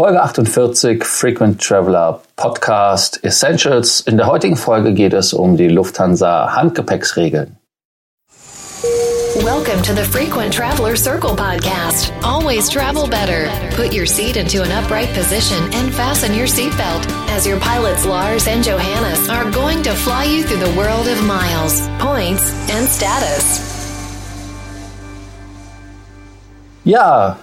Folge 48 Frequent Traveler Podcast Essentials. In der heutigen Folge geht es um die Lufthansa Handgepäcksregeln. Welcome to the Frequent Traveler Circle podcast. Always travel better. Put your seat into an upright position and fasten your seatbelt as your pilots Lars and Johannes are going to fly you through the world of miles, points and status. Ja,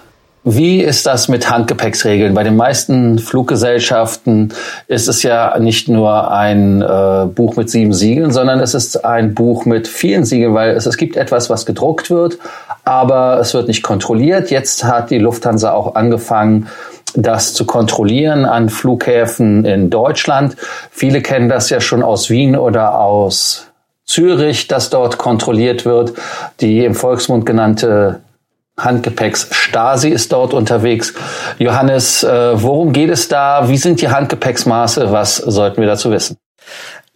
Wie ist das mit Handgepäcksregeln? Bei den meisten Fluggesellschaften ist es ja nicht nur ein äh, Buch mit sieben Siegeln, sondern es ist ein Buch mit vielen Siegeln, weil es, es gibt etwas, was gedruckt wird, aber es wird nicht kontrolliert. Jetzt hat die Lufthansa auch angefangen, das zu kontrollieren an Flughäfen in Deutschland. Viele kennen das ja schon aus Wien oder aus Zürich, dass dort kontrolliert wird. Die im Volksmund genannte Handgepäcks Stasi ist dort unterwegs. Johannes, äh, worum geht es da? Wie sind die Handgepäcksmaße? Was sollten wir dazu wissen?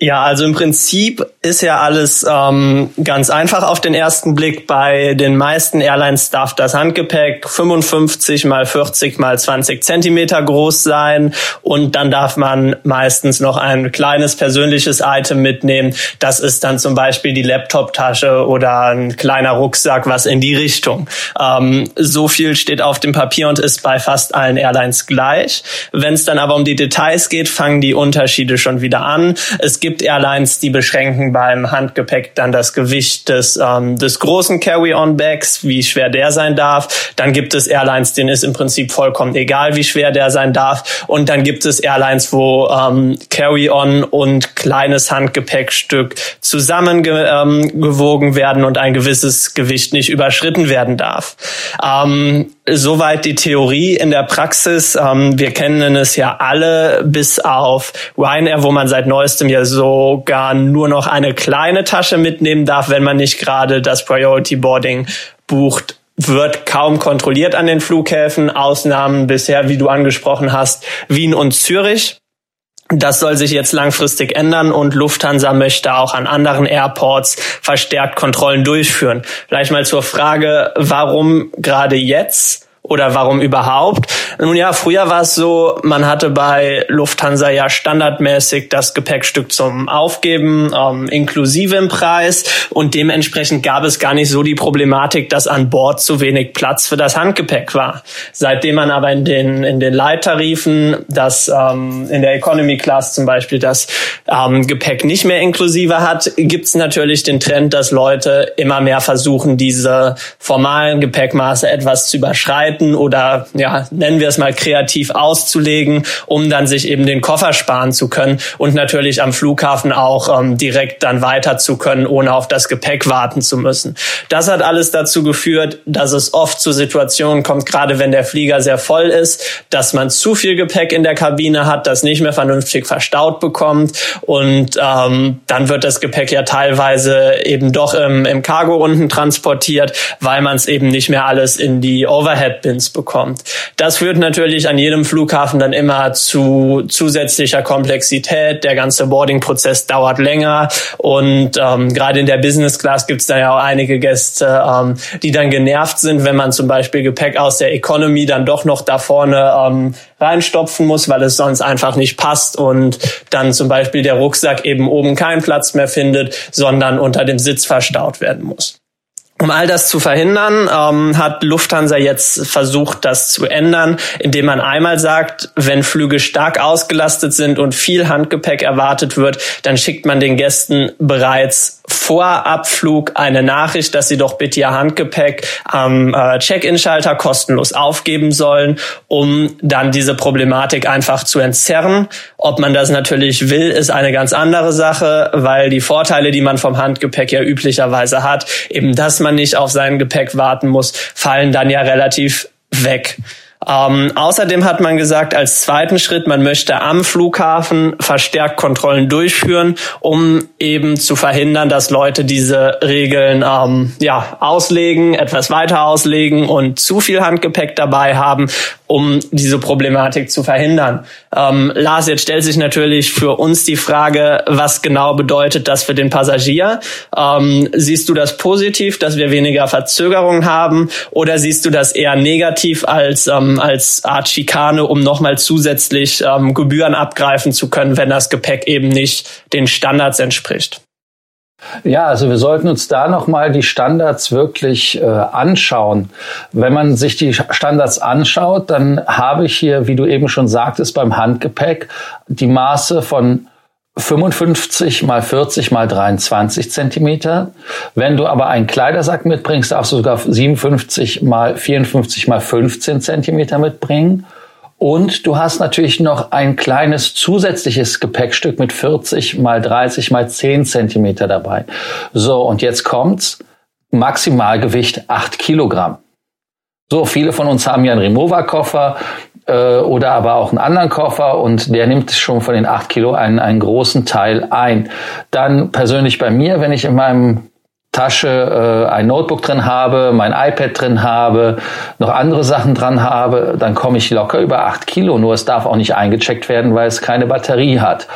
Ja, also im Prinzip ist ja alles ähm, ganz einfach auf den ersten Blick. Bei den meisten Airlines darf das Handgepäck 55 mal 40 mal 20 Zentimeter groß sein und dann darf man meistens noch ein kleines persönliches Item mitnehmen. Das ist dann zum Beispiel die Laptoptasche oder ein kleiner Rucksack, was in die Richtung. Ähm, so viel steht auf dem Papier und ist bei fast allen Airlines gleich. Wenn es dann aber um die Details geht, fangen die Unterschiede schon wieder an. Es gibt gibt Airlines, die beschränken beim Handgepäck dann das Gewicht des, ähm, des großen Carry-on-Bags, wie schwer der sein darf. Dann gibt es Airlines, denen ist im Prinzip vollkommen egal, wie schwer der sein darf. Und dann gibt es Airlines, wo ähm, Carry-on und kleines Handgepäckstück zusammengewogen ähm, werden und ein gewisses Gewicht nicht überschritten werden darf. Ähm, soweit die Theorie. In der Praxis, ähm, wir kennen es ja alle, bis auf Ryanair, wo man seit neuestem ja sogar nur noch eine kleine Tasche mitnehmen darf, wenn man nicht gerade das Priority Boarding bucht wird kaum kontrolliert an den Flughäfen. Ausnahmen bisher, wie du angesprochen hast, Wien und Zürich. Das soll sich jetzt langfristig ändern und Lufthansa möchte auch an anderen Airports verstärkt Kontrollen durchführen. Vielleicht mal zur Frage, warum gerade jetzt? Oder warum überhaupt? Nun ja, früher war es so, man hatte bei Lufthansa ja standardmäßig das Gepäckstück zum Aufgeben ähm, inklusive im Preis und dementsprechend gab es gar nicht so die Problematik, dass an Bord zu wenig Platz für das Handgepäck war. Seitdem man aber in den in den Leittarifen das ähm, in der Economy Class zum Beispiel das ähm, Gepäck nicht mehr inklusive hat, gibt es natürlich den Trend, dass Leute immer mehr versuchen, diese formalen Gepäckmaße etwas zu überschreiten gestalten oder ja, nennen wir es mal kreativ auszulegen, um dann sich eben den Koffer sparen zu können und natürlich am Flughafen auch ähm, direkt dann weiter zu können, ohne auf das Gepäck warten zu müssen. Das hat alles dazu geführt, dass es oft zu Situationen kommt, gerade wenn der Flieger sehr voll ist, dass man zu viel Gepäck in der Kabine hat, das nicht mehr vernünftig verstaut bekommt und ähm, dann wird das Gepäck ja teilweise eben doch im, im Cargo unten transportiert, weil man es eben nicht mehr alles in die Overhead Pins bekommt. Das führt natürlich an jedem Flughafen dann immer zu zusätzlicher Komplexität. Der ganze Boarding-Prozess dauert länger und ähm, gerade in der Business Class gibt es dann ja auch einige Gäste, ähm, die dann genervt sind, wenn man zum Beispiel Gepäck aus der Economy dann doch noch da vorne ähm, reinstopfen muss, weil es sonst einfach nicht passt und dann zum Beispiel der Rucksack eben oben keinen Platz mehr findet, sondern unter dem Sitz verstaut werden muss. Um all das zu verhindern, ähm, hat Lufthansa jetzt versucht, das zu ändern, indem man einmal sagt, wenn Flüge stark ausgelastet sind und viel Handgepäck erwartet wird, dann schickt man den Gästen bereits vor Abflug eine Nachricht, dass sie doch bitte ihr Handgepäck am äh, Check-in-Schalter kostenlos aufgeben sollen, um dann diese Problematik einfach zu entzerren. Ob man das natürlich will, ist eine ganz andere Sache, weil die Vorteile, die man vom Handgepäck ja üblicherweise hat, eben dass man man nicht auf sein Gepäck warten muss, fallen dann ja relativ weg. Ähm, außerdem hat man gesagt, als zweiten Schritt, man möchte am Flughafen verstärkt Kontrollen durchführen, um eben zu verhindern, dass Leute diese Regeln ähm, ja auslegen, etwas weiter auslegen und zu viel Handgepäck dabei haben um diese Problematik zu verhindern. Ähm, Lars, jetzt stellt sich natürlich für uns die Frage, was genau bedeutet das für den Passagier? Ähm, siehst du das positiv, dass wir weniger Verzögerungen haben, oder siehst du das eher negativ als ähm, als Art Schikane, um nochmal zusätzlich ähm, Gebühren abgreifen zu können, wenn das Gepäck eben nicht den Standards entspricht? Ja, also wir sollten uns da nochmal die Standards wirklich äh, anschauen. Wenn man sich die Standards anschaut, dann habe ich hier, wie du eben schon sagtest, beim Handgepäck die Maße von 55 mal 40 mal 23 Zentimeter. Wenn du aber einen Kleidersack mitbringst, darfst du sogar 57 mal 54 mal 15 Zentimeter mitbringen. Und du hast natürlich noch ein kleines zusätzliches Gepäckstück mit 40 mal 30 mal 10 Zentimeter dabei. So, und jetzt kommt's. Maximalgewicht 8 Kilogramm. So, viele von uns haben ja einen Remover-Koffer äh, oder aber auch einen anderen Koffer und der nimmt schon von den 8 Kilo einen, einen großen Teil ein. Dann persönlich bei mir, wenn ich in meinem Tasche äh, ein Notebook drin habe, mein iPad drin habe, noch andere Sachen dran habe, dann komme ich locker über acht Kilo. Nur es darf auch nicht eingecheckt werden, weil es keine Batterie hat.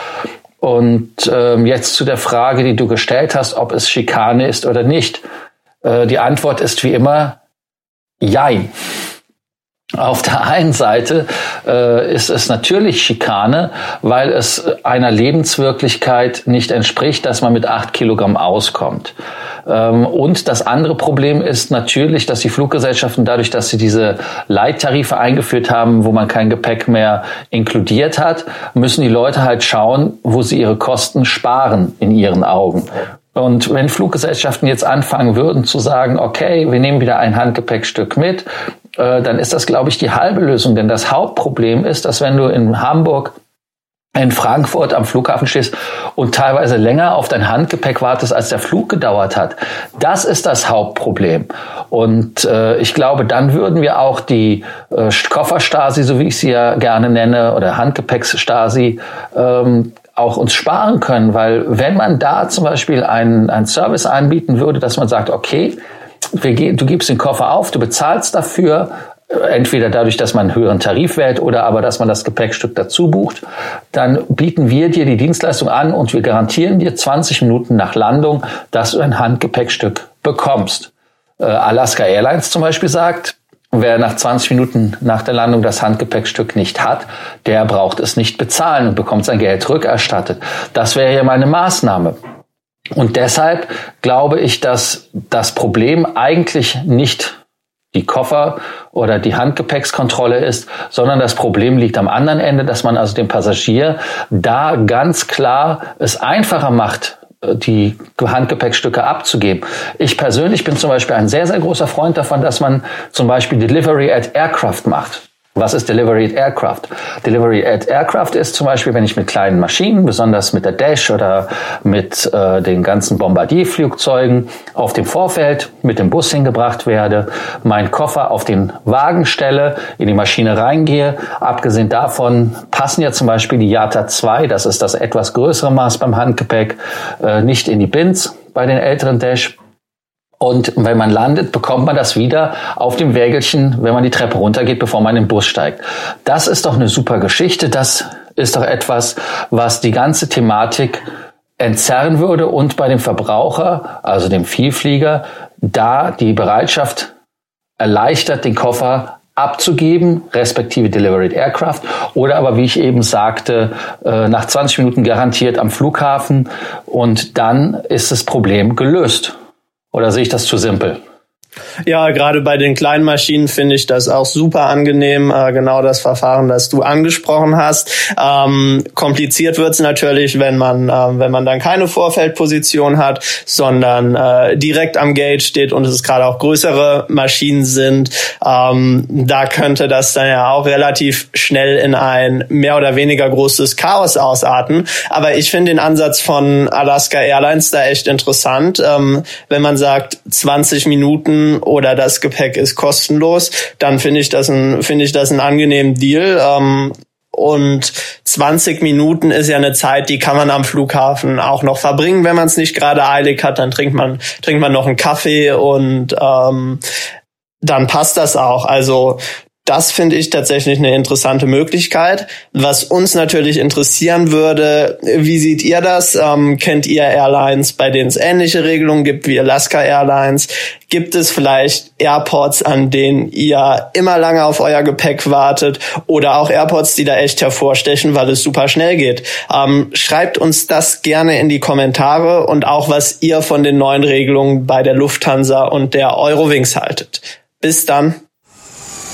Und ähm, jetzt zu der Frage, die du gestellt hast, ob es Schikane ist oder nicht. Äh, die Antwort ist wie immer Jein. Auf der einen Seite äh, ist es natürlich Schikane, weil es einer Lebenswirklichkeit nicht entspricht, dass man mit acht Kilogramm auskommt. Ähm, und das andere Problem ist natürlich, dass die Fluggesellschaften dadurch, dass sie diese Leittarife eingeführt haben, wo man kein Gepäck mehr inkludiert hat, müssen die Leute halt schauen, wo sie ihre Kosten sparen in ihren Augen. Und wenn Fluggesellschaften jetzt anfangen würden zu sagen, okay, wir nehmen wieder ein Handgepäckstück mit, äh, dann ist das, glaube ich, die halbe Lösung. Denn das Hauptproblem ist, dass wenn du in Hamburg in Frankfurt am Flughafen stehst und teilweise länger auf dein Handgepäck wartest, als der Flug gedauert hat. Das ist das Hauptproblem. Und äh, ich glaube, dann würden wir auch die äh, Kofferstasi, so wie ich sie ja gerne nenne, oder Handgepäcksstasi, ähm, auch uns sparen können, weil wenn man da zum Beispiel einen, einen Service anbieten würde, dass man sagt, okay, du gibst den Koffer auf, du bezahlst dafür, entweder dadurch, dass man einen höheren Tarif wählt oder aber, dass man das Gepäckstück dazu bucht, dann bieten wir dir die Dienstleistung an und wir garantieren dir 20 Minuten nach Landung, dass du ein Handgepäckstück bekommst. Äh, Alaska Airlines zum Beispiel sagt, wer nach 20 Minuten nach der Landung das Handgepäckstück nicht hat, der braucht es nicht bezahlen und bekommt sein Geld rückerstattet. Das wäre ja meine Maßnahme. Und deshalb glaube ich, dass das Problem eigentlich nicht die Koffer oder die Handgepäckskontrolle ist, sondern das Problem liegt am anderen Ende, dass man also dem Passagier da ganz klar es einfacher macht, die Handgepäckstücke abzugeben. Ich persönlich bin zum Beispiel ein sehr, sehr großer Freund davon, dass man zum Beispiel Delivery at Aircraft macht. Was ist Delivery at Aircraft? Delivery at Aircraft ist zum Beispiel, wenn ich mit kleinen Maschinen, besonders mit der Dash oder mit äh, den ganzen Bombardierflugzeugen auf dem Vorfeld mit dem Bus hingebracht werde, meinen Koffer auf den Wagen stelle, in die Maschine reingehe. Abgesehen davon passen ja zum Beispiel die Yata 2, das ist das etwas größere Maß beim Handgepäck, äh, nicht in die Bins bei den älteren Dash. Und wenn man landet, bekommt man das wieder auf dem Wägelchen, wenn man die Treppe runtergeht, bevor man in den Bus steigt. Das ist doch eine super Geschichte. Das ist doch etwas, was die ganze Thematik entzerren würde und bei dem Verbraucher, also dem Vielflieger, da die Bereitschaft erleichtert, den Koffer abzugeben, respektive Delivered Aircraft, oder aber, wie ich eben sagte, äh, nach 20 Minuten garantiert am Flughafen und dann ist das Problem gelöst. Oder sehe ich das zu simpel? Ja, gerade bei den kleinen Maschinen finde ich das auch super angenehm, äh, genau das Verfahren, das du angesprochen hast. Ähm, kompliziert wird es natürlich, wenn man, äh, wenn man dann keine Vorfeldposition hat, sondern äh, direkt am Gate steht und es gerade auch größere Maschinen sind. Ähm, da könnte das dann ja auch relativ schnell in ein mehr oder weniger großes Chaos ausarten. Aber ich finde den Ansatz von Alaska Airlines da echt interessant. Ähm, wenn man sagt, 20 Minuten oder das Gepäck ist kostenlos, dann finde ich das ein finde ich das einen angenehmen Deal. Ähm, und 20 Minuten ist ja eine Zeit, die kann man am Flughafen auch noch verbringen, wenn man es nicht gerade eilig hat. Dann trinkt man trinkt man noch einen Kaffee und ähm, dann passt das auch. Also das finde ich tatsächlich eine interessante Möglichkeit. Was uns natürlich interessieren würde, wie seht ihr das? Ähm, kennt ihr Airlines, bei denen es ähnliche Regelungen gibt wie Alaska Airlines? Gibt es vielleicht Airports, an denen ihr immer lange auf euer Gepäck wartet oder auch Airports, die da echt hervorstechen, weil es super schnell geht? Ähm, schreibt uns das gerne in die Kommentare und auch, was ihr von den neuen Regelungen bei der Lufthansa und der Eurowings haltet. Bis dann.